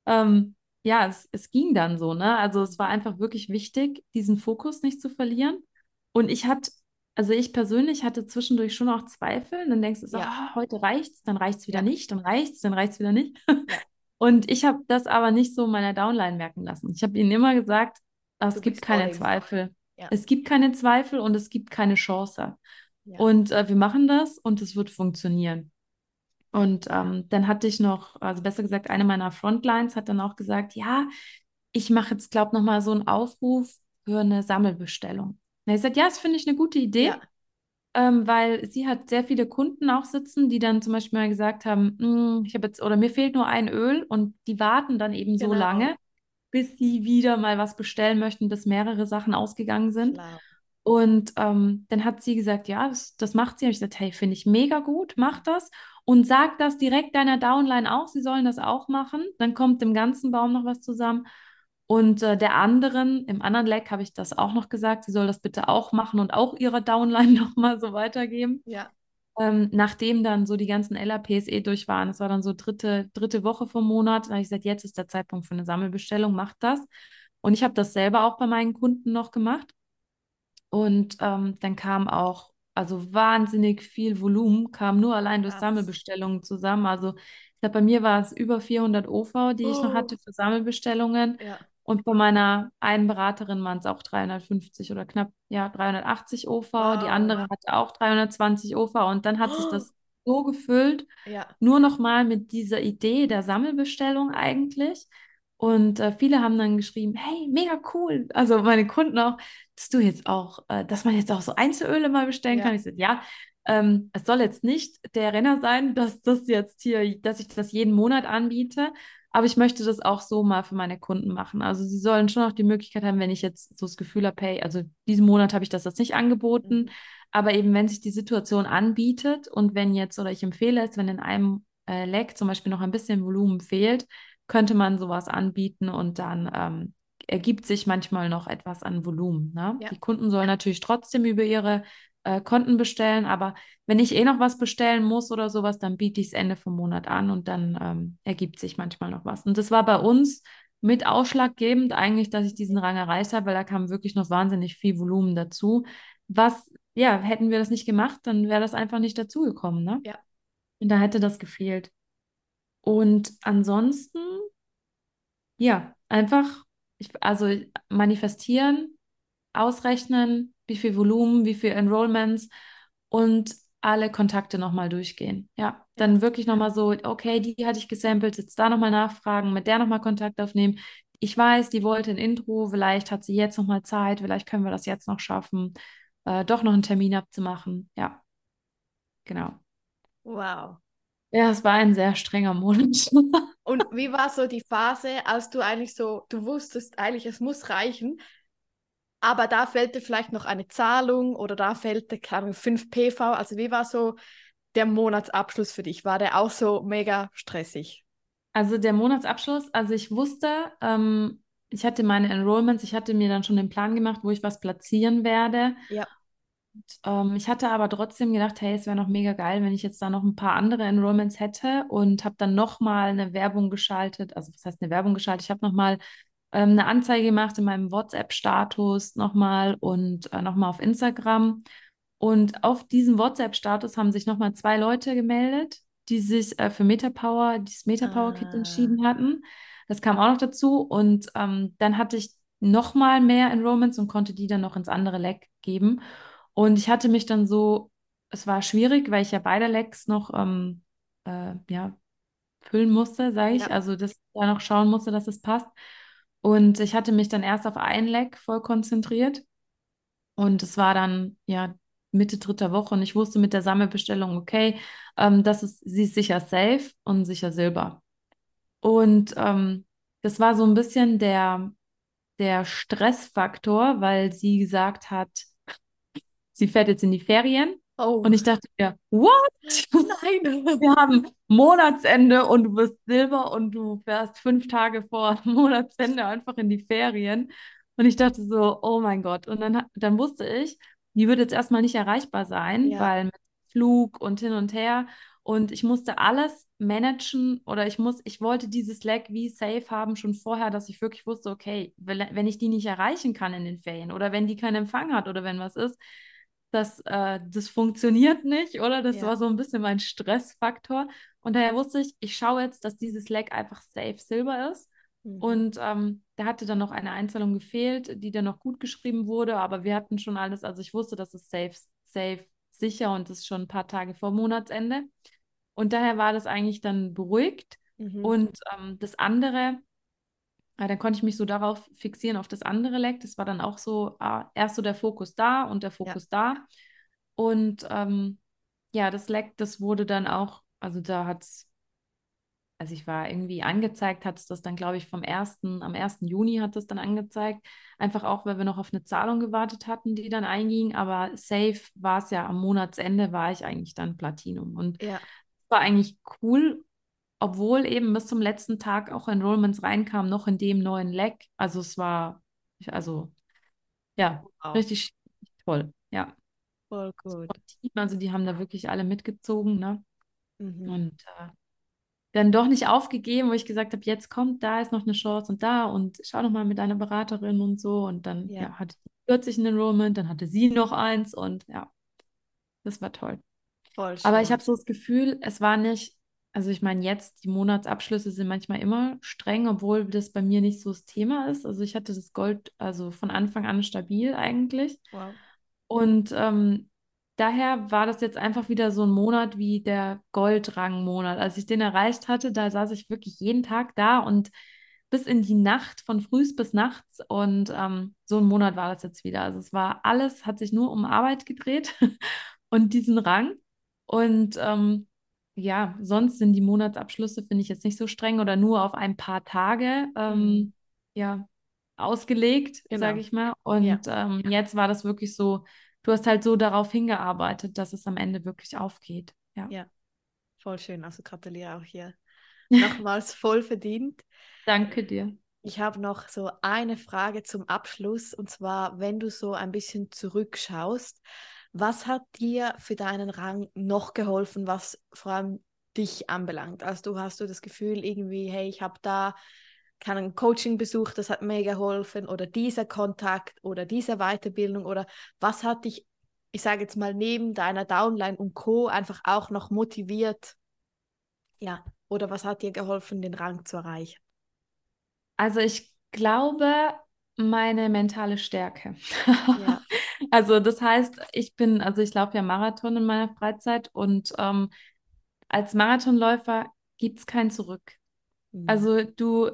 ähm, ja, es, es ging dann so, ne? Also es war einfach wirklich wichtig, diesen Fokus nicht zu verlieren. Und ich hatte, also ich persönlich hatte zwischendurch schon auch Zweifel. Und dann denkst du so, ja. oh, heute reicht's, dann reicht's wieder ja. nicht, dann reicht's, dann reicht's wieder nicht. Ja. Und ich habe das aber nicht so meiner Downline merken lassen. Ich habe ihnen immer gesagt, es gibt keine Zweifel. Ja. Es gibt keine Zweifel und es gibt keine Chance. Ja. Und äh, wir machen das und es wird funktionieren. Und ähm, dann hatte ich noch, also besser gesagt, eine meiner Frontlines hat dann auch gesagt, ja, ich mache jetzt, glaube ich, nochmal so einen Aufruf für eine Sammelbestellung. Und ich gesagt, ja, das finde ich eine gute Idee. Ja ähm, weil sie hat sehr viele Kunden auch sitzen, die dann zum Beispiel mal gesagt haben, hm, ich habe jetzt oder mir fehlt nur ein Öl und die warten dann eben genau. so lange, bis sie wieder mal was bestellen möchten, bis mehrere Sachen ausgegangen sind. Klar. Und ähm, dann hat sie gesagt, ja, das, das macht sie. Und ich gesagt, hey, finde ich mega gut, mach das. Und sag das direkt deiner Downline auch, sie sollen das auch machen. Dann kommt im ganzen Baum noch was zusammen. Und äh, der anderen, im anderen Leck habe ich das auch noch gesagt, sie soll das bitte auch machen und auch ihrer Downline nochmal so weitergeben. Ja. Ähm, nachdem dann so die ganzen LAPs eh durch waren, es war dann so dritte, dritte Woche vom Monat, da habe ich gesagt, jetzt ist der Zeitpunkt für eine Sammelbestellung, macht das. Und ich habe das selber auch bei meinen Kunden noch gemacht. Und ähm, dann kam auch, also wahnsinnig viel Volumen, kam nur allein durch Sammelbestellungen zusammen. Also ich glaube, bei mir war es über 400 OV, die oh. ich noch oh. hatte für Sammelbestellungen. Ja. Und bei meiner einen Beraterin waren es auch 350 oder knapp, ja, 380 OV. Wow. Die andere hatte auch 320 OV. Und dann hat oh. sich das so gefüllt. Ja. Nur noch mal mit dieser Idee der Sammelbestellung eigentlich. Und äh, viele haben dann geschrieben, hey, mega cool. Also meine Kunden auch, dass du jetzt auch, äh, dass man jetzt auch so Einzelöle mal bestellen ja. kann. Ich sagte, ja, ähm, es soll jetzt nicht der Renner sein, dass das jetzt hier, dass ich das jeden Monat anbiete, aber ich möchte das auch so mal für meine Kunden machen. Also sie sollen schon auch die Möglichkeit haben, wenn ich jetzt so das Gefühl habe, hey, also diesen Monat habe ich das jetzt nicht angeboten, mhm. aber eben wenn sich die Situation anbietet und wenn jetzt, oder ich empfehle es, wenn in einem äh, Leg zum Beispiel noch ein bisschen Volumen fehlt, könnte man sowas anbieten und dann ähm, ergibt sich manchmal noch etwas an Volumen. Ne? Ja. Die Kunden sollen natürlich trotzdem über ihre äh, Konten bestellen, aber wenn ich eh noch was bestellen muss oder sowas, dann biete ich es Ende vom Monat an und dann ähm, ergibt sich manchmal noch was. Und das war bei uns mit ausschlaggebend eigentlich, dass ich diesen Rang erreicht habe, weil da kam wirklich noch wahnsinnig viel Volumen dazu. Was, ja, hätten wir das nicht gemacht, dann wäre das einfach nicht dazugekommen, ne? Ja. Und da hätte das gefehlt. Und ansonsten, ja, einfach, ich, also manifestieren, ausrechnen, wie viel Volumen, wie viel Enrollments und alle Kontakte nochmal durchgehen. Ja, dann wirklich nochmal so, okay, die hatte ich gesampelt, jetzt da nochmal nachfragen, mit der nochmal Kontakt aufnehmen. Ich weiß, die wollte ein Intro, vielleicht hat sie jetzt nochmal Zeit, vielleicht können wir das jetzt noch schaffen, äh, doch noch einen Termin abzumachen. Ja, genau. Wow. Ja, es war ein sehr strenger Monat. Und wie war so die Phase, als du eigentlich so, du wusstest eigentlich, es muss reichen, aber da fehlte vielleicht noch eine Zahlung oder da fehlte, keine 5 PV. Also wie war so der Monatsabschluss für dich? War der auch so mega stressig? Also der Monatsabschluss, also ich wusste, ähm, ich hatte meine Enrollments, ich hatte mir dann schon den Plan gemacht, wo ich was platzieren werde. Ja. Und, ähm, ich hatte aber trotzdem gedacht, hey, es wäre noch mega geil, wenn ich jetzt da noch ein paar andere Enrollments hätte und habe dann nochmal eine Werbung geschaltet. Also was heißt eine Werbung geschaltet? Ich habe nochmal ähm, eine Anzeige gemacht in meinem WhatsApp-Status nochmal und äh, nochmal auf Instagram. Und auf diesem WhatsApp-Status haben sich nochmal zwei Leute gemeldet, die sich äh, für MetaPower, dieses MetaPower-Kit Ah. entschieden hatten. Das kam auch noch dazu. Und ähm, dann hatte ich nochmal mehr Enrollments und konnte die dann noch ins andere Leck geben. Und ich hatte mich dann so, es war schwierig, weil ich ja beide Lecks noch ähm, äh, ja, füllen musste, sage ich. Ja. Also, dass ich da noch schauen musste, dass es passt. Und ich hatte mich dann erst auf ein Leck voll konzentriert. Und es war dann, ja, Mitte dritter Woche und ich wusste mit der Sammelbestellung, okay, ähm, das ist, sie ist sicher safe und sicher Silber. Und ähm, das war so ein bisschen der, der Stressfaktor, weil sie gesagt hat, sie fährt jetzt in die Ferien. Oh. Und ich dachte mir, what? Nein. Wir haben Monatsende und du bist Silber und du fährst fünf Tage vor Monatsende einfach in die Ferien. Und ich dachte so, oh mein Gott. Und dann, dann wusste ich, die wird jetzt erstmal nicht erreichbar sein, Ja. weil mit Flug und hin und her. Und ich musste alles managen oder ich muss, ich wollte dieses Slack wie safe haben schon vorher, dass ich wirklich wusste, okay, wenn ich die nicht erreichen kann in den Ferien oder wenn die keinen Empfang hat oder wenn was ist, das, äh, das funktioniert nicht, oder? Das Ja. war so ein bisschen mein Stressfaktor. Und daher wusste ich, ich schaue jetzt, dass dieses Slack einfach safe Silber ist. Mhm. Und ähm, da hatte dann noch eine Einzahlung gefehlt, die dann noch gut geschrieben wurde, aber wir hatten schon alles, also ich wusste, dass es safe, safe, sicher und das ist schon ein paar Tage vor Monatsende. Und daher war das eigentlich dann beruhigt. Mhm. Und ähm, das andere, äh, dann konnte ich mich so darauf fixieren, auf das andere Leck. Das war dann auch so, ah, erst so der Fokus da und der Fokus da. Und ähm, ja, das Leck, das wurde dann auch, also da hat es, also ich war irgendwie angezeigt, hat es das dann, glaube ich, vom 1., am 1. Juni hat es dann angezeigt. Einfach auch, weil wir noch auf eine Zahlung gewartet hatten, die dann einging. Aber safe war es ja am Monatsende, war ich eigentlich dann Platinum. Und Ja. war eigentlich cool, obwohl eben bis zum letzten Tag auch Enrollments reinkamen, noch in dem neuen Leck. Also es war, also ja, Wow. richtig toll. Ja. Voll gut. Also die haben da wirklich alle mitgezogen, ne? Mhm. Und äh, dann doch nicht aufgegeben, wo ich gesagt habe, jetzt kommt, da ist noch eine Chance und da und schau noch mal mit deiner Beraterin und so. Und dann Ja. ja, hatte ich 40 ein Enrollment, dann hatte sie noch eins und ja, das war toll. Voll Aber ich habe so das Gefühl, es war nicht, also ich meine, jetzt die Monatsabschlüsse sind manchmal immer streng, obwohl das bei mir nicht so das Thema ist. Also ich hatte das Gold also von Anfang an stabil eigentlich. Wow. Und ähm, daher war das jetzt einfach wieder so ein Monat wie der Goldrang-Monat. Als ich den erreicht hatte, da saß ich wirklich jeden Tag da und bis in die Nacht, von frühs bis nachts. Und ähm, so ein Monat war das jetzt wieder. Also es war alles, hat sich nur um Arbeit gedreht und diesen Rang. Und ähm, ja, sonst sind die Monatsabschlüsse, finde ich jetzt nicht so streng oder nur auf ein paar Tage ähm, Mhm. ja, ausgelegt, Genau. sage ich mal. Und ähm, jetzt war das wirklich so, du hast halt so darauf hingearbeitet, dass es am Ende wirklich aufgeht. Ja. Ja. Voll schön. Also gratuliere auch hier. Nochmals voll verdient. Danke dir. Ich habe noch so eine Frage zum Abschluss und zwar, wenn du so ein bisschen zurückschaust, was hat dir für deinen Rang noch geholfen, was vor allem dich anbelangt? Also du hast du das Gefühl irgendwie, hey, ich habe da keinen Coaching besucht, das hat mir geholfen oder dieser Kontakt oder diese Weiterbildung oder was hat dich, ich sage jetzt mal neben deiner Downline und Co einfach auch noch motiviert? Ja, oder was hat dir geholfen, den Rang zu erreichen? Also ich glaube, meine mentale Stärke. Ja. Also das heißt, ich bin, also ich laufe ja Marathon in meiner Freizeit und ähm, als Marathonläufer gibt es kein Zurück. Mhm. Also du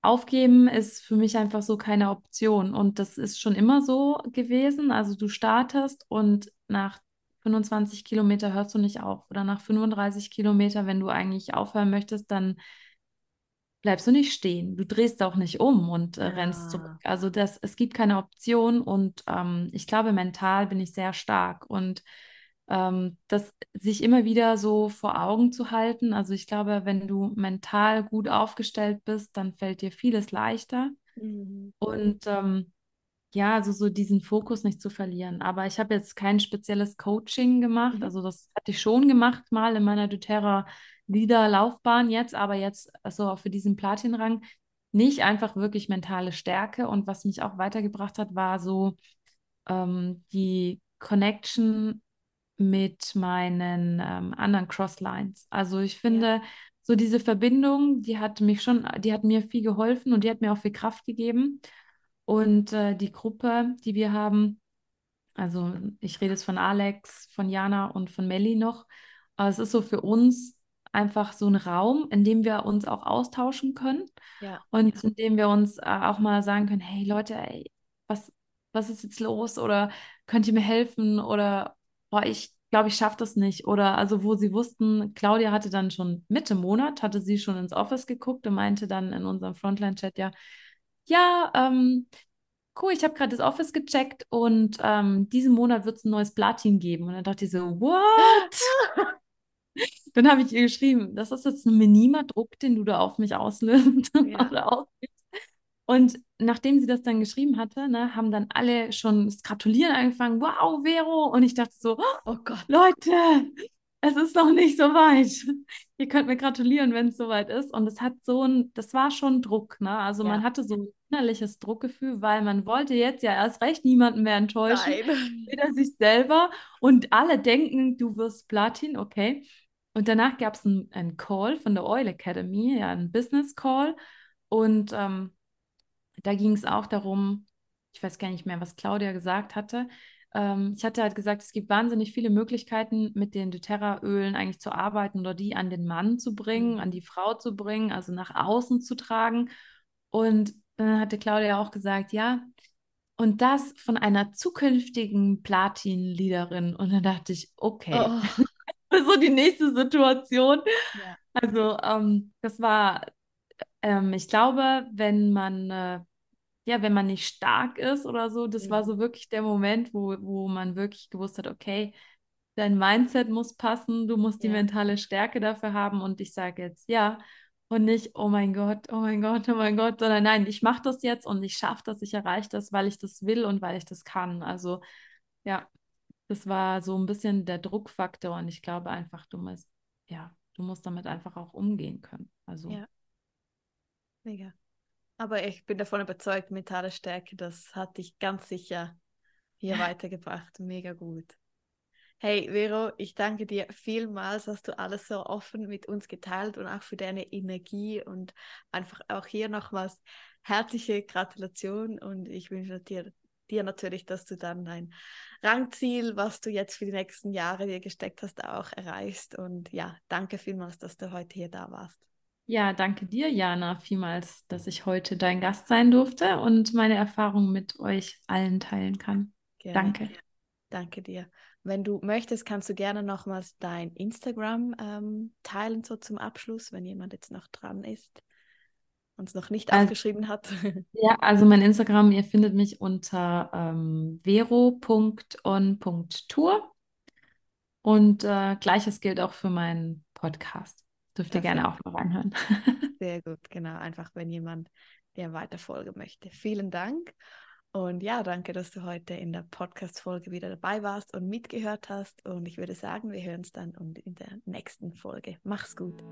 aufgeben ist für mich einfach so keine Option und das ist schon immer so gewesen. Also du startest und nach 25 Kilometer hörst du nicht auf oder nach 35 Kilometer, wenn du eigentlich aufhören möchtest, dann bleibst du nicht stehen. Du drehst auch nicht um und äh, rennst Ja. zurück. Also das, es gibt keine Option und ähm, ich glaube, mental bin ich sehr stark und ähm, das sich immer wieder so vor Augen zu halten. Also ich glaube, wenn du mental gut aufgestellt bist, dann fällt dir vieles leichter. Mhm. Und ähm, ja, also so diesen Fokus nicht zu verlieren. Aber ich habe jetzt kein spezielles Coaching gemacht. Mhm. Also das hatte ich schon gemacht mal in meiner doTERRA Leader-Laufbahn jetzt, aber jetzt also auch für diesen Platinrang nicht einfach wirklich mentale Stärke. Und was mich auch weitergebracht hat, war so ähm, die Connection mit meinen ähm, anderen Crosslines. Also ich finde, ja. so diese Verbindung, die hat mich schon, die hat mir viel geholfen und die hat mir auch viel Kraft gegeben. Und äh, die Gruppe, die wir haben, also ich rede jetzt von Alex, von Jana und von Melli noch. Aber es ist so für uns einfach so ein Raum, in dem wir uns auch austauschen können ja. und in dem wir uns äh, auch mal sagen können, hey Leute, ey, was, was ist jetzt los? Oder könnt ihr mir helfen? Oder boah, ich glaube, ich schaffe das nicht. Oder also, wo sie wussten, Claudia hatte dann schon Mitte Monat, hatte sie schon ins Office geguckt und meinte dann in unserem Frontline-Chat, ja, ja, ähm, cool, ich habe gerade das Office gecheckt und ähm, diesen Monat wird es ein neues Platin geben. Und dann dachte ich so, what? Dann habe ich ihr geschrieben, das ist jetzt ein minimer Druck, den du da auf mich auslöst ja. Und nachdem sie das dann geschrieben hatte, ne, haben dann alle schon das Gratulieren angefangen. Wow, Vero! Und ich dachte so, oh Gott, Leute, es ist noch nicht so weit. Ihr könnt mir gratulieren, wenn es soweit ist. Und es hat so ein, das war schon Druck, ne? Also ja. man hatte so ein innerliches Druckgefühl, weil man wollte jetzt ja erst recht niemanden mehr enttäuschen. Nein. Weder sich selber und alle denken, du wirst Platin, okay. Und danach gab es einen Call von der Oil Academy, ja, einen Business Call. Und ähm, da ging es auch darum, ich weiß gar nicht mehr, was Claudia gesagt hatte, ähm, ich hatte halt gesagt, es gibt wahnsinnig viele Möglichkeiten, mit den doTERRA-Ölen eigentlich zu arbeiten oder die an den Mann zu bringen, mhm. an die Frau zu bringen, also nach außen zu tragen. Und dann hatte Claudia auch gesagt, ja, und das von einer zukünftigen Platin-Leaderin. Und dann dachte ich, okay, oh. so die nächste Situation. Ja. Also ähm, das war, ähm, ich glaube, wenn man äh, ja, wenn man nicht stark ist oder so, das mhm. war so wirklich der Moment, wo, wo man wirklich gewusst hat, okay, dein Mindset muss passen, du musst die ja. mentale Stärke dafür haben und ich sage jetzt ja und nicht, oh mein Gott, oh mein Gott, oh mein Gott, sondern nein, ich mache das jetzt und ich schaffe das, ich erreiche das, weil ich das will und weil ich das kann. Also ja, das war so ein bisschen der Druckfaktor und ich glaube einfach, du musst, ja, du musst damit einfach auch umgehen können. Also ja. Mega. Aber ich bin davon überzeugt, mentale Stärke, das hat dich ganz sicher hier weitergebracht. Mega gut. Hey Vero, ich danke dir vielmals, dass du alles so offen mit uns geteilt und auch für deine Energie und einfach auch hier nochmals herzliche Gratulation und ich wünsche dir, dir natürlich, dass du dann dein Rangziel, was du jetzt für die nächsten Jahre dir gesteckt hast, auch erreichst und ja, danke vielmals, dass du heute hier da warst. Ja, danke dir, Jana, vielmals, dass ich heute dein Gast sein durfte und meine Erfahrungen mit euch allen teilen kann. Gerne. Danke. Danke dir. Wenn du möchtest, kannst du gerne nochmals dein Instagram ähm, teilen, so zum Abschluss, wenn jemand jetzt noch dran ist und es noch nicht also, aufgeschrieben hat. Ja, also mein Instagram, ihr findet mich unter ähm, vero.on.tour und äh, gleiches gilt auch für meinen Podcast. Dürft ihr gerne auch mal reinhören. Sehr gut, genau. Einfach, wenn jemand dir weiter folgen möchte. Vielen Dank. Und ja, danke, dass du heute in der Podcast-Folge wieder dabei warst und mitgehört hast. Und ich würde sagen, wir hören uns dann in der nächsten Folge. Mach's gut.